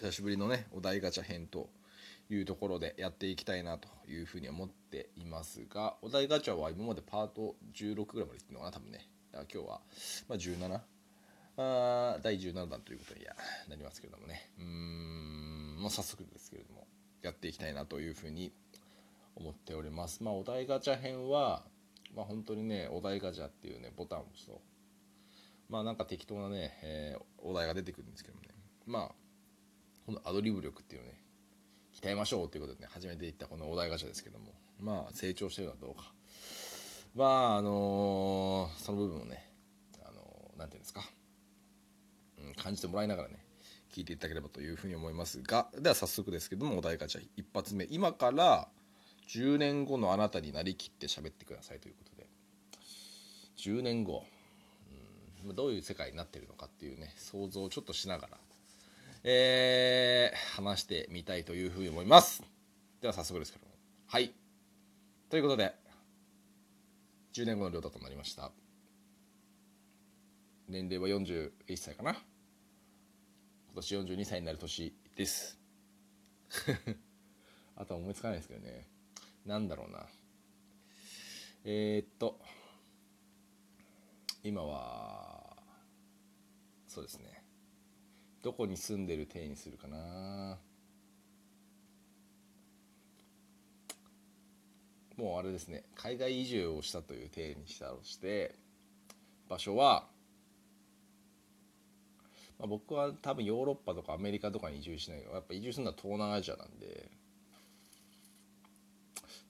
久しぶりのねお題ガチャ編というところでやっていきたいなというふうに思っていますがお題ガチャは今までパート16ぐらいまでいってるのかな多分ね今日は、まあ、17あ第17弾ということになりますけれどもね。うーんもう早速ですけれどもやっていきたいなというふうに思っております。まあお題ガチャ編はまあ本当にねお題ガチャっていうねボタンを押すとまあなんか適当なね、えー、お題が出てくるんですけどもね。まあこのアドリブ力っていうのをね鍛えましょうということでね初めて言ったこのお題ガチャですけどもまあ成長してるのはどうか。まああのー、その部分をねあのー、ていうんですか、うん、感じてもらいながらね聞いていただければというふうに思いますがでは早速ですけどもお題ガチャ一発目。今から10年後のあなたになりきって喋ってくださいということで。10年後、うん、どういう世界になってるのかっていうね想像をちょっとしながら、えー、話してみたいというふうに思います。では早速ですけども。はい。ということで10年後の亮太となりました。年齢は41歳かな。今年42歳になる年です。あとは思いつかないですけどね。なんだろうな。えー、っと今はそうですね。どこに住んでる体にするかな。もうあれですね。海外移住をしたという体にしたとして場所は、まあ、僕は多分ヨーロッパとかアメリカとかに移住しない。けどやっぱ移住するのは東南アジアなんで。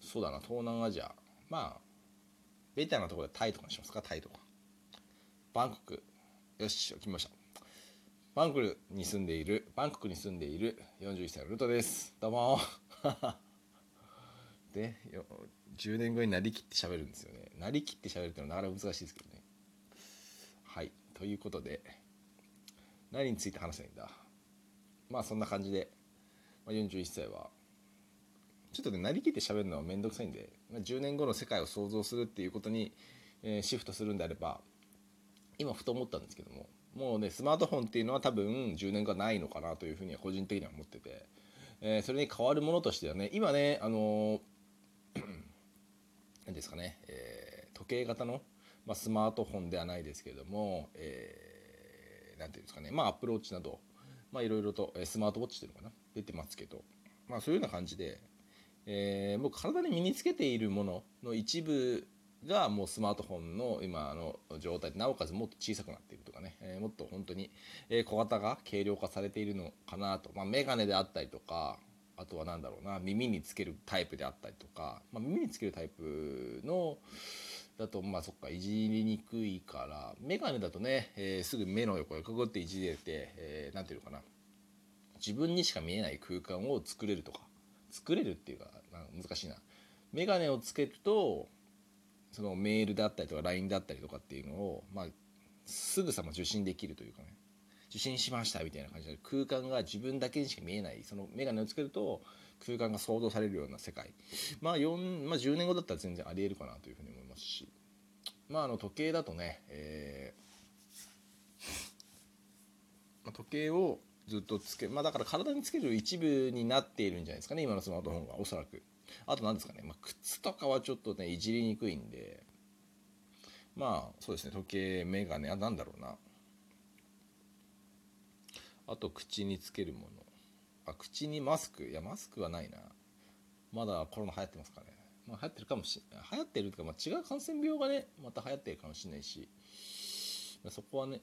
そうだな。東南アジア。まあベタなところでタイとかにしますか？タイとか。バンコク。よし決めました。バンコクに住んでいるバンコクに住んでいる41歳のルトです。どうも。で10年後になりきって喋るんですよね。なりきって喋るってのはなかなか難しいですけどね。はい。ということで何について話せばいんだ？まあそんな感じで、まあ、41歳はちょっとねなりきって喋るのは面倒くさいんで、まあ、10年後の世界を想像するっていうことに、えー、シフトするんであれば今ふと思ったんですけどももうねスマートフォンっていうのは多分10年後ないのかなというふうには個人的には思ってて、えー、それに変わるものとしてはね今ねあの 何ですかね、えー、時計型の、まあ、スマートフォンではないですけれども、えー、ていうんですかねまあアプローチなどまあいろいろとスマートウォッチっていうのかな出てますけどまあそういうような感じでえー、もう体に身につけているものの一部がもうスマートフォンの今の状態でなおかつもっと小さくなっているとかね、えー、もっと本当に小型が軽量化されているのかなと、まあ、メガネであったりとかあとは何だろうな耳につけるタイプであったりとか、まあ、耳につけるタイプのだとまあそっかいじりにくいから。メガネだとね、えー、すぐ目の横へくぐっていじれて何、えー、ていうのかな。自分にしか見えない空間を作れるとか。作れるっていうか難しいな。メガネをつけるとそのメールであったりとか LINE であったりとかっていうのを、まあ、すぐさま受信できるというかね。受信しましたみたいな感じで空間が自分だけにしか見えない。そのメガネをつけると空間が想像されるような世界。まあ4、まあ、10年後だったら全然ありえるかなというふうに思いますし。まああの時計だとね、えーまあ、時計をずっとつけまあだから体につける一部になっているんじゃないですかね今のスマートフォンがおそらく。あと何ですかね、まあ、靴とかはちょっとねいじりにくいんで。まあそうですね。時計眼鏡。あなんだろうな。あと口につけるもの。あ口にマスク。いやマスクはないな。まだコロナ流行ってますかね。まあ流行ってるかもしれない流行ってるというか、まあ、違う感染病がねまた流行ってるかもしれないし、ま、そこはね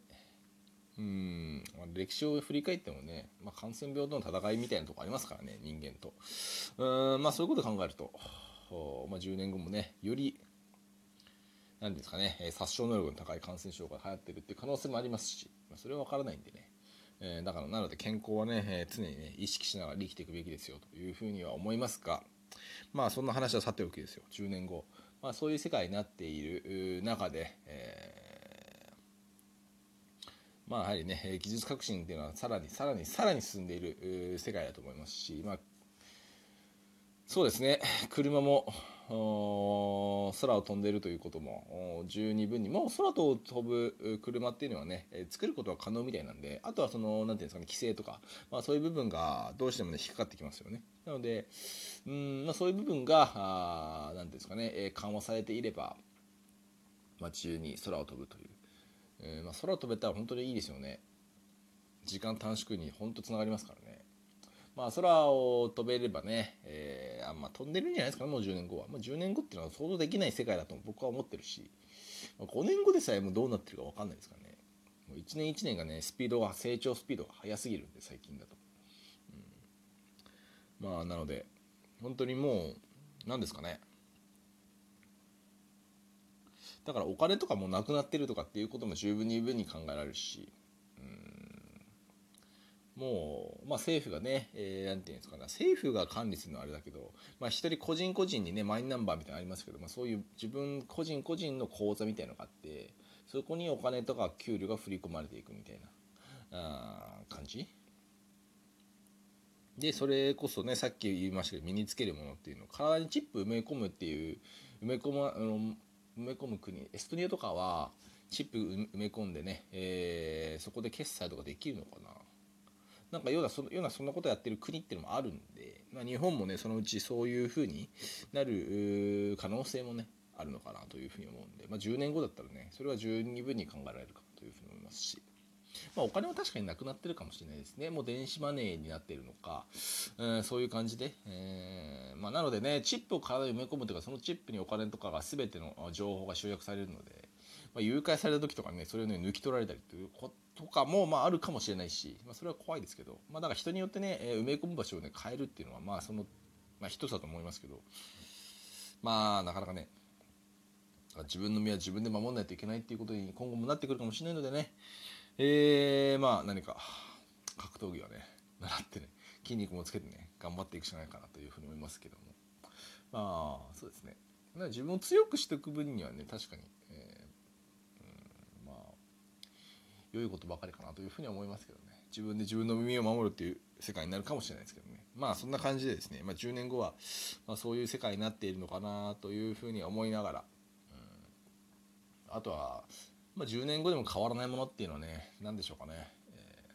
うん。歴史を振り返ってもね、まあ、感染病との戦いみたいなとこありますからね人間と。うんまあそういうことを考えると、まあ、10年後もねより何ですかね殺傷能力の高い感染症が流行ってるっていう可能性もありますし、まあ、それは分からないんでね、えー、だからなので健康はね、え、常にね意識しながら生きていくべきですよというふうには思いますがまあそんな話はさておきですよ。10年後、まあ、そういう世界になっている中で、えーまあやはりね技術革新っていうのはさらにさらにさらに進んでいる世界だと思いますし、まあ、そうですね。車も空を飛んでいるということも十二分にもう空と飛ぶ車っていうのはね、え作ることは可能みたいなんであとはその何ていうんですかね規制とか、まあ、そういう部分がどうしてもね引っかかってきますよね。なのでうん、まあ、そういう部分が何ていうんですかね、え緩和されていれば、まあ、自由に空を飛ぶという、えー、まあ、空を飛べたら本当にいいですよね時間短縮に本当つながりますからねまあ、空を飛べればね、えー、あまあ、飛んでるんじゃないですかね、もう10年後は。まあ、10年後っていうのは想像できない世界だと僕は思ってるし、まあ、5年後でさえもうどうなってるか分かんないですからね。もう1年1年がね、スピードが、成長スピードが速すぎるんで、最近だと。うん、まあ、なので、本当にもう、何ですかね。だからお金とかもなくなってるとかっていうことも十分に分に考えられるし、もう、まあ、政府がね、えー、なんていうんですかね、政府が管理するのはあれだけど、まあ、一人個人個人にね、マイナンバーみたいなのありますけど、まあ、そういう自分個人個人の口座みたいなのがあって、そこにお金とか給料が振り込まれていくみたいなあ感じ。で、それこそね、さっき言いましたけど、身につけるものっていうの、体にチップ埋め込むっていう、埋め込む、あの埋め込む国、エストニアとかは、チップ埋め込んでね、えー、そこで決済とかできるのかななんかようなそようなそんなことやってる国っていうのもあるんで、まあ、日本もねそのうちそういうふうになる可能性もねあるのかなというふうに思うんで、まあ、10年後だったらねそれは十二分に考えられるかというふうに思いますし。まあ、お金は確かになくなってるかもしれないですね。もう電子マネーになってるのか、えー、そういう感じで。えー、まあ、なのでね、チップを体に埋め込むというか、そのチップにお金とかが全ての情報が集約されるので、まあ、誘拐された時とかね、それをね、抜き取られたりということかも、まあ、あるかもしれないし、まあ、それは怖いですけど、まあ、だから人によってね、えー、埋め込む場所をね、変えるっていうのは、まあ、その、まあ、一つだと思いますけど、まあ、なかなかね、自分の身は自分で守らないといけないっていうことに今後もなってくるかもしれないのでね、えー、まあ、何か、格闘技はね、習ってね、筋肉もつけてね、頑張っていくしかないかなというふうに思いますけども、まあ、そうですね。自分を強くしていく分にはね、確かに、えー、まあ良いことばかりかなというふうに思いますけどね。自分で自分の耳を守るっていう世界になるかもしれないですけどね。まあそんな感じでですね、まあ、10年後は、まあ、そういう世界になっているのかなというふうに思いながら、うん、あとは、まあ、10年後でも変わらないものっていうのはね何でしょうかね、え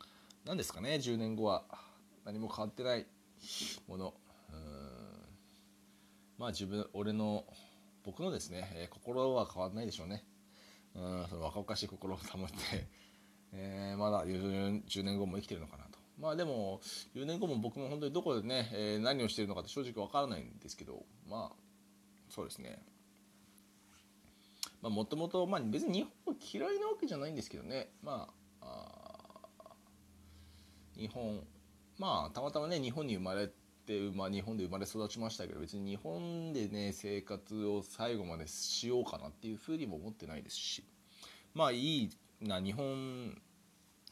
ー、何ですかね10年後は。何も変わってないもの。まあ自分俺の僕のですね、えー、心は変わらないでしょうね。うんその若々しい心を保って、えー、まだ10年後も生きてるのかなと。まあでも10年後も僕も本当にどこでね、えー、何をしてるのかって正直わからないんですけどまあそうですね。もともと、まあ、別に日本は嫌いなわけじゃないんですけどね。まあ日本まあたまたまね日本に生まれて、まあ、日本で生まれ育ちましたけど別に日本でね生活を最後までしようかなっていうふうにも思ってないですし。まあいいな日本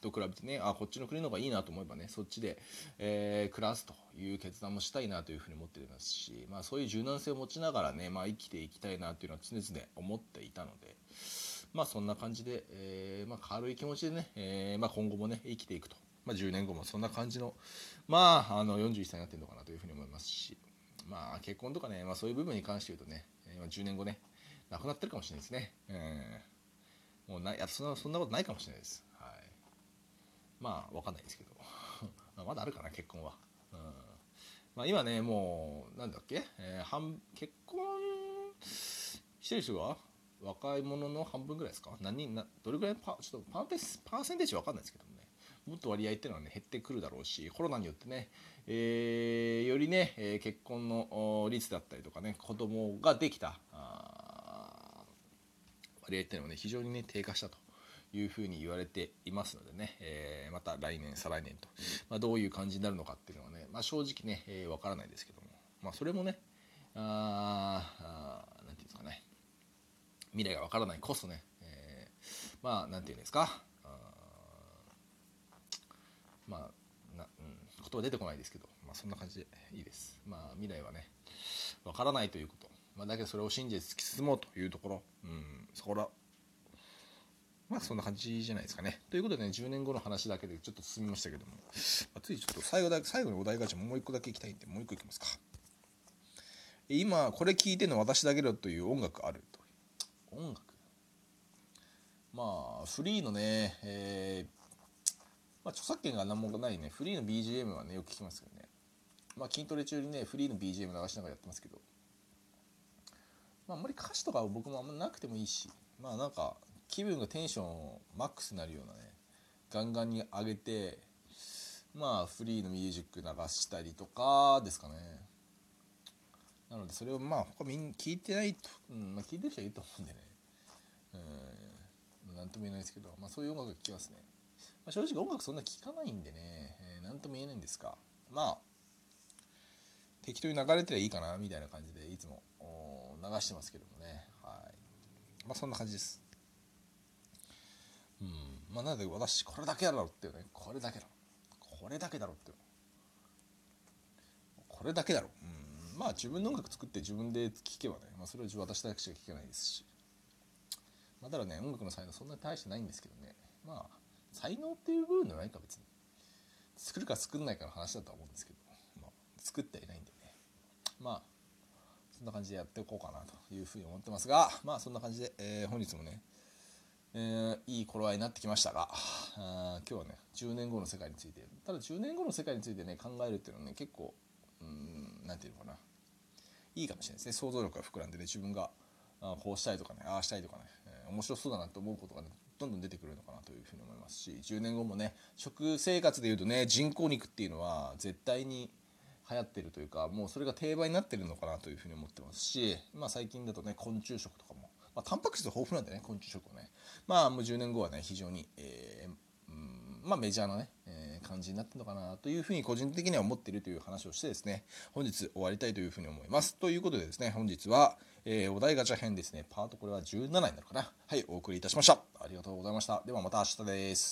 と比べてねあこっちの国の方がいいなと思えばねそっちで、えー、暮らすという決断もしたいなというふうに思っていますし、まあ、そういう柔軟性を持ちながらね、まあ、生きていきたいなというのは常々思っていたので。まあそんな感じで、えーまあ、軽い気持ちでね、えーまあ、今後もね生きていくと。まあ、10年後もそんな感じの,、まあ、あの41歳になってるのかなというふうに思いますし、まあ、結婚とかね、まあ、そういう部分に関して言うとね、えー、10年後ねなくなってるかもしれないですね、えー、もうないそんなそんなことないかもしれないです、まあ分かんないですけど。まだあるかな結婚は、うん。まあ、今ねもうなんだっけ、えー、半結婚してる人は若い者の半分ぐらいですか？何人などれぐらい？パちょっとパーパーセンテージ分かんないですけどね。もっと割合っていうのはね減ってくるだろうしコロナによってね、えー、よりね、えー、結婚の率だったりとかね子供ができた割合っていうのはね非常にね低下したと。いうふうに言われていますのでね、えー、また来年再来年と、まあ、どういう感じになるのかっていうのはね、まあ、正直ねわ、えー、からないですけども、まあ、それもねああなんていうんですかね未来がわからないこそね、えー、まあなんていうんですかまあな、うん、言葉出てこないですけど、まあ、そんな感じでいいです。まあ、未来はね、わからないということ。まあ、だけどそれを信じて突き進もうというところ、うん、そこら、まあそんな感じじゃないですかね。ということでね、10年後の話だけでちょっと進みましたけども、まあ、ついちょっと最後だ最後にお題ガチャもう一個だけいきたいんで、もう一個いきますか。今、これ聞いてんの私だけだという音楽ある？と。音楽？まあ、フリーのね、えー、まあ、著作権が何もないね、フリーの BGM はね、よく聞きますけどね。まあ、筋トレ中にね、フリーの BGM 流しながらやってますけど、まあ、あんまり歌詞とか僕もあんまなくてもいいし、まあなんか、気分がテンションマックスになるようなねガンガンに上げてまあフリーのミュージック流したりとかですかね。なのでそれをまあ他みん聞いてないと、うんまあ、聞いてる人はいると思うんでね。うん何とも言えないですけど、まあ、そういう音楽が聴きますね、まあ、正直音楽そんな聴かないんでね。何、えー、とも言えないんですがまあ適当に流れてりゃいいかなみたいな感じでいつも流してますけどもね。はい。まあそんな感じです。うん。まあなので私これだけだろうっていうね。これだけだろこれだけだろうっていう。これだけだろう、うん、まあ自分の音楽作って自分で聴けばね、まあ、それは私だけしか聴けないですし。まあただね音楽の才能そんなに大してないんですけどね。まあ才能っていう部分ではないか別に。作るか作んないかの話だとは思うんですけど、まあ、作ってはいないんでね。まあそんな感じでやっていこうかなというふうに思ってますが。まあそんな感じで、えー、本日もねえー、いい頃合いになってきましたがあ今日はね10年後の世界について。ただ10年後の世界についてね考えるっていうのはね結構うん何て言うのかな。いいかもしれないですね。想像力が膨らんでね自分があこうしたいとかねああしたいとかね、えー、面白そうだなと思うことがねどんどん出てくるのかなというふうに思いますし10年後もね食生活でいうとね人工肉っていうのは絶対に流行ってるというかもうそれが定番になってるのかなというふうに思ってますし、まあ、最近だとね昆虫食とかもまあ、タンパク質豊富なんでね昆虫食をね。まあもう10年後はね非常に、えー、まあメジャーなね、えー、感じになってるのかなというふうに個人的には思っているという話をしてですね本日終わりたいというふうに思います。ということでですね本日は、えー、お題ガチャ編ですね。パートこれは17になるかな。はいお送りいたしました。ありがとうございました。ではまた明日です。